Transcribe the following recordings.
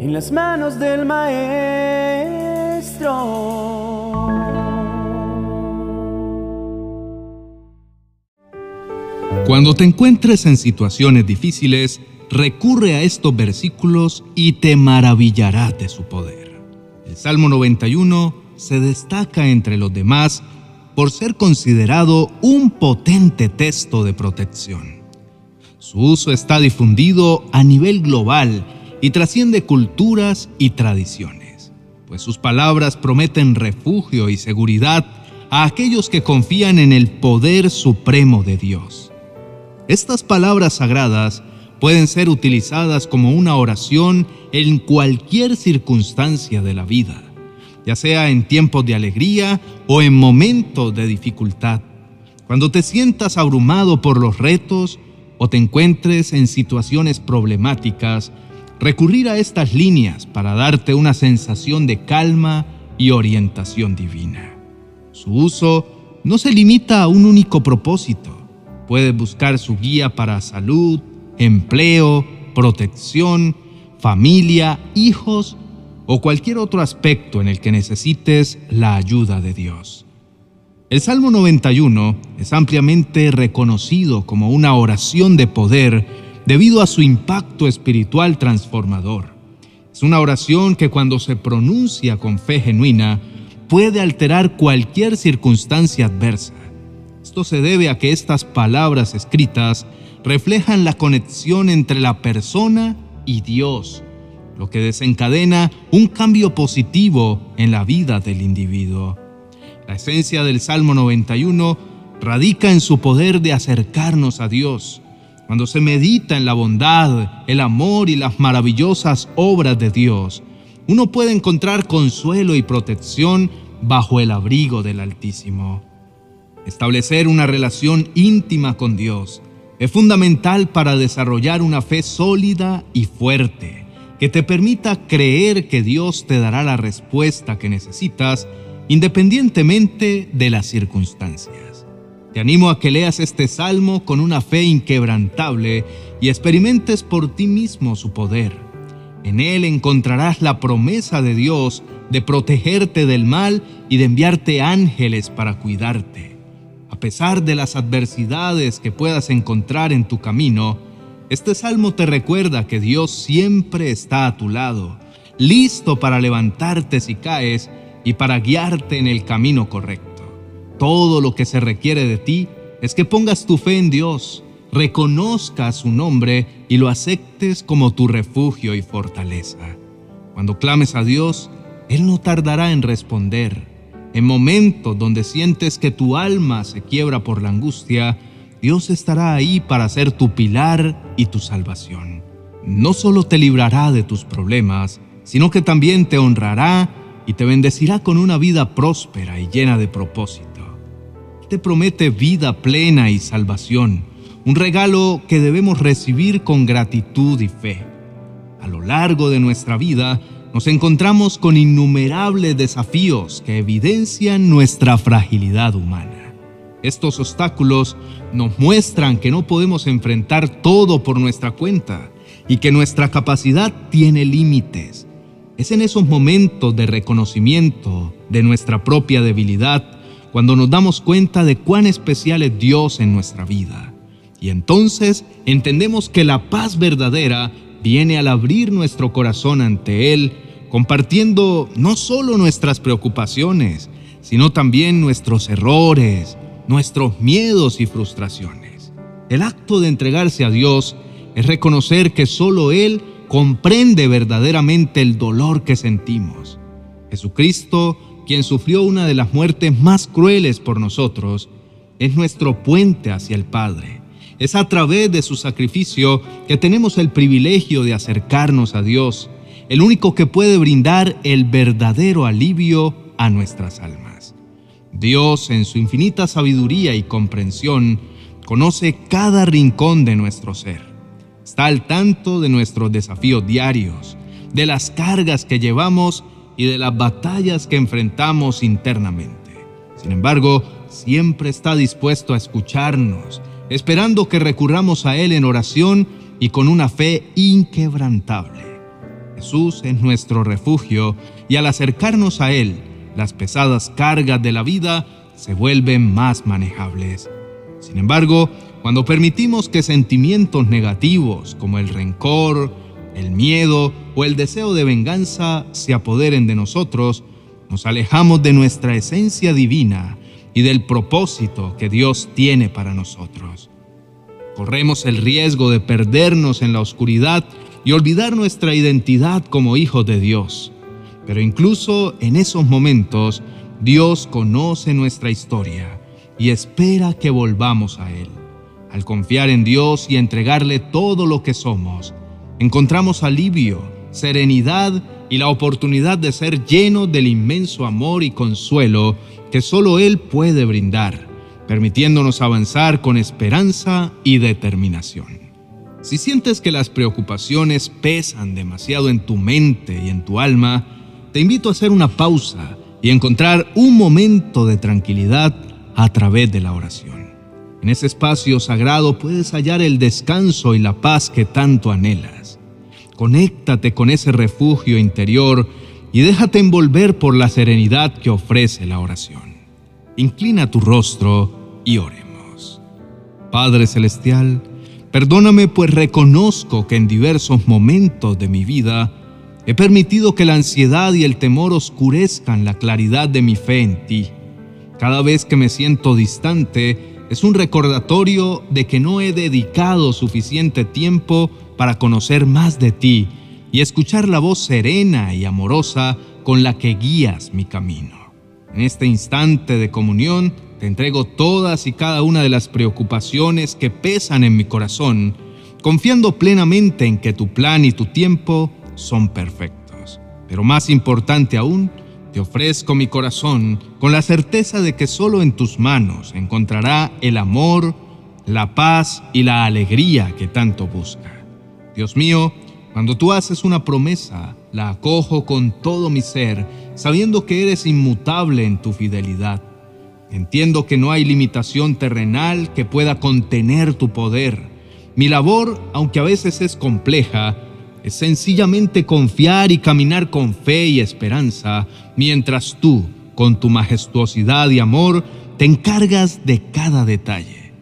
en las manos del Maestro. Cuando te encuentres en situaciones difíciles, recurre a estos versículos y te maravillarás de su poder. El Salmo 91 se destaca entre los demás por ser considerado un potente texto de protección. Su uso está difundido a nivel global y trasciende culturas y tradiciones, pues sus palabras prometen refugio y seguridad a aquellos que confían en el poder supremo de Dios. Estas palabras sagradas pueden ser utilizadas como una oración en cualquier circunstancia de la vida, ya sea en tiempos de alegría o en momentos de dificultad. Cuando te sientas abrumado por los retos o te encuentres en situaciones problemáticas, recurrir a estas líneas para darte una sensación de calma y orientación divina. Su uso no se limita a un único propósito. Puedes buscar su guía para salud, empleo, protección, familia, hijos o cualquier otro aspecto en el que necesites la ayuda de Dios. El Salmo 91 es ampliamente reconocido como una oración de poder debido a su impacto espiritual transformador. Es una oración que cuando se pronuncia con fe genuina puede alterar cualquier circunstancia adversa. Esto se debe a que estas palabras escritas reflejan la conexión entre la persona y Dios, lo que desencadena un cambio positivo en la vida del individuo. La esencia del Salmo 91 radica en su poder de acercarnos a Dios. Cuando se medita en la bondad, el amor y las maravillosas obras de Dios, uno puede encontrar consuelo y protección bajo el abrigo del Altísimo. Establecer una relación íntima con Dios es fundamental para desarrollar una fe sólida y fuerte que te permita creer que Dios te dará la respuesta que necesitas independientemente de las circunstancias. Te animo a que leas este salmo con una fe inquebrantable y experimentes por ti mismo su poder. En él encontrarás la promesa de Dios de protegerte del mal y de enviarte ángeles para cuidarte. A pesar de las adversidades que puedas encontrar en tu camino, este salmo te recuerda que Dios siempre está a tu lado, listo para levantarte si caes y para guiarte en el camino correcto. Todo lo que se requiere de ti es que pongas tu fe en Dios, reconozcas su nombre y lo aceptes como tu refugio y fortaleza. Cuando clames a Dios, Él no tardará en responder en momentos donde sientes que tu alma se quiebra por la angustia, Dios estará ahí para ser tu pilar y tu salvación. No solo te librará de tus problemas, sino que también te honrará y te bendecirá con una vida próspera y llena de propósito. Te promete vida plena y salvación, un regalo que debemos recibir con gratitud y fe. A lo largo de nuestra vida, nos encontramos con innumerables desafíos que evidencian nuestra fragilidad humana. Estos obstáculos nos muestran que no podemos enfrentar todo por nuestra cuenta y que nuestra capacidad tiene límites. Es en esos momentos de reconocimiento de nuestra propia debilidad cuando nos damos cuenta de cuán especial es Dios en nuestra vida. Y entonces entendemos que la paz verdadera viene al abrir nuestro corazón ante Él, compartiendo no solo nuestras preocupaciones, sino también nuestros errores, nuestros miedos y frustraciones. El acto de entregarse a Dios es reconocer que solo Él comprende verdaderamente el dolor que sentimos. Jesucristo, quien sufrió una de las muertes más crueles por nosotros, es nuestro puente hacia el Padre es a través de su sacrificio que tenemos el privilegio de acercarnos a Dios, el único que puede brindar el verdadero alivio a nuestras almas. Dios, en su infinita sabiduría y comprensión, conoce cada rincón de nuestro ser. Está al tanto de nuestros desafíos diarios, de las cargas que llevamos y de las batallas que enfrentamos internamente. Sin embargo, siempre está dispuesto a escucharnos esperando que recurramos a Él en oración y con una fe inquebrantable. Jesús es nuestro refugio y al acercarnos a Él, las pesadas cargas de la vida se vuelven más manejables. Sin embargo, cuando permitimos que sentimientos negativos como el rencor, el miedo o el deseo de venganza se apoderen de nosotros, nos alejamos de nuestra esencia divina y del propósito que Dios tiene para nosotros. Corremos el riesgo de perdernos en la oscuridad y olvidar nuestra identidad como hijos de Dios. Pero incluso en esos momentos, Dios conoce nuestra historia y espera que volvamos a Él. Al confiar en Dios y entregarle todo lo que somos, encontramos alivio, serenidad y la oportunidad de ser llenos del inmenso amor y consuelo que solo Él puede brindar, permitiéndonos avanzar con esperanza y determinación. Si sientes que las preocupaciones pesan demasiado en tu mente y en tu alma, te invito a hacer una pausa y encontrar un momento de tranquilidad a través de la oración. En ese espacio sagrado puedes hallar el descanso y la paz que tanto anhelas. Conéctate con ese refugio interior y déjate envolver por la serenidad que ofrece la oración. Inclina tu rostro y oremos. Padre Celestial, Perdóname pues reconozco que en diversos momentos de mi vida he permitido que la ansiedad y el temor oscurezcan la claridad de mi fe en ti. Cada vez que me siento distante es un recordatorio de que no he dedicado suficiente tiempo para conocer más de ti y escuchar la voz serena y amorosa con la que guías mi camino. En este instante de comunión, te entrego todas y cada una de las preocupaciones que pesan en mi corazón, confiando plenamente en que tu plan y tu tiempo son perfectos. Pero más importante aún, te ofrezco mi corazón con la certeza de que solo en tus manos encontrará el amor, la paz y la alegría que tanto busca. Dios mío, cuando tú haces una promesa, la acojo con todo mi ser, sabiendo que eres inmutable en tu fidelidad Entiendo que no hay limitación terrenal que pueda contener tu poder. Mi labor, aunque a veces es compleja, es sencillamente confiar y caminar con fe y esperanza, mientras tú, con tu majestuosidad y amor, te encargas de cada detalle.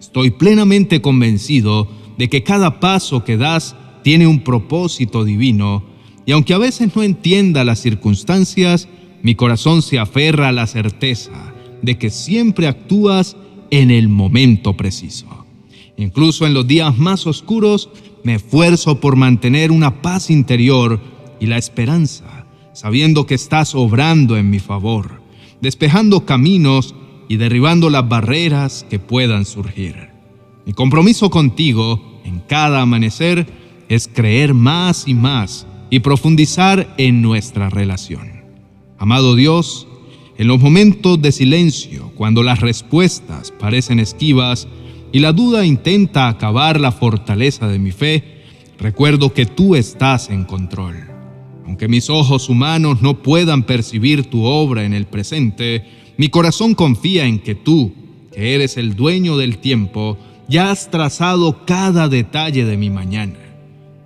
Estoy plenamente convencido de que cada paso que das tiene un propósito divino, y aunque a veces no entienda las circunstancias, mi corazón se aferra a la certeza de que siempre actúas en el momento preciso. Incluso en los días más oscuros, me esfuerzo por mantener una paz interior y la esperanza, sabiendo que estás obrando en mi favor, despejando caminos y derribando las barreras que puedan surgir. Mi compromiso contigo en cada amanecer es creer más y más y profundizar en nuestra relación. Amado Dios, en los momentos de silencio, cuando las respuestas parecen esquivas y la duda intenta acabar la fortaleza de mi fe, recuerdo que tú estás en control. Aunque mis ojos humanos no puedan percibir tu obra en el presente, mi corazón confía en que tú, que eres el dueño del tiempo, ya has trazado cada detalle de mi mañana.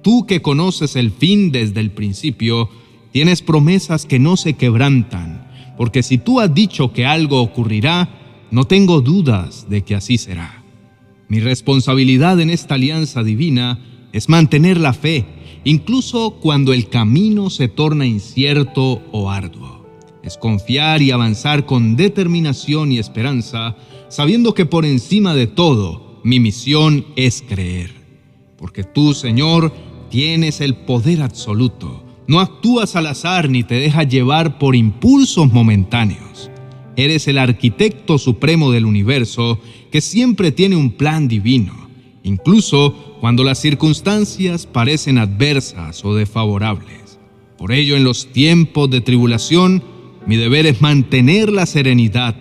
Tú que conoces el fin desde el principio, tienes promesas que no se quebrantan porque si tú has dicho que algo ocurrirá, no tengo dudas de que así será. Mi responsabilidad en esta alianza divina es mantener la fe, incluso cuando el camino se torna incierto o arduo. Es confiar y avanzar con determinación y esperanza, sabiendo que por encima de todo, mi misión es creer. Porque tú, Señor, tienes el poder absoluto no actúas al azar ni te dejas llevar por impulsos momentáneos. Eres el arquitecto supremo del universo que siempre tiene un plan divino, incluso cuando las circunstancias parecen adversas o desfavorables. Por ello, en los tiempos de tribulación, mi deber es mantener la serenidad,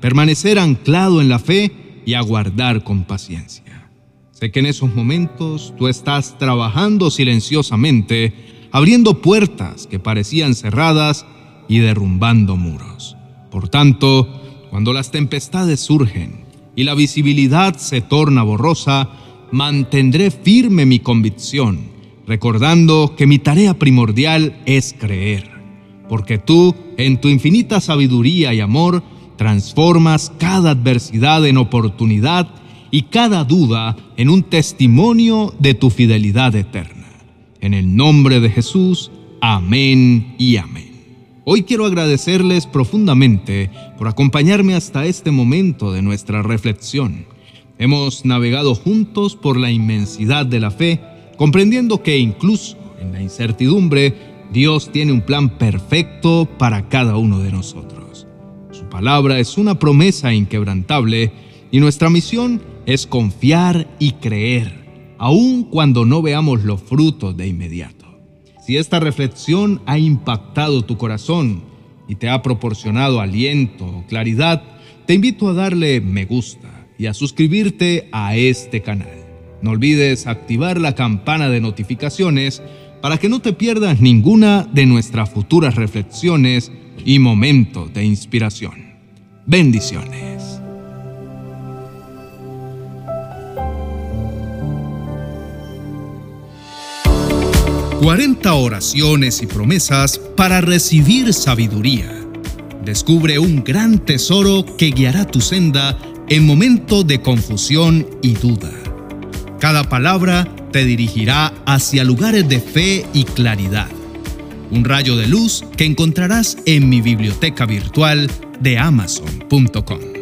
permanecer anclado en la fe y aguardar con paciencia. Sé que en esos momentos tú estás trabajando silenciosamente abriendo puertas que parecían cerradas y derrumbando muros. Por tanto, cuando las tempestades surgen y la visibilidad se torna borrosa, mantendré firme mi convicción recordando que mi tarea primordial es creer, porque tú, en tu infinita sabiduría y amor, transformas cada adversidad en oportunidad y cada duda en un testimonio de tu fidelidad eterna. En el nombre de Jesús, amén y amén. Hoy quiero agradecerles profundamente por acompañarme hasta este momento de nuestra reflexión. Hemos navegado juntos por la inmensidad de la fe, comprendiendo que incluso en la incertidumbre, Dios tiene un plan perfecto para cada uno de nosotros. Palabra es una promesa inquebrantable y nuestra misión es confiar y creer, aun cuando no veamos los frutos de inmediato. Si esta reflexión ha impactado tu corazón y te ha proporcionado aliento o claridad, te invito a darle me gusta y a suscribirte a este canal. No olvides activar la campana de notificaciones para que no te pierdas ninguna de nuestras futuras reflexiones y momentos de inspiración. Bendiciones. 40 oraciones y promesas para recibir sabiduría. Descubre un gran tesoro que guiará tu senda en momentos de confusión y duda. Cada palabra te dirigirá hacia lugares de fe y claridad. Un rayo de luz que encontrarás en mi biblioteca virtual de amazon.com.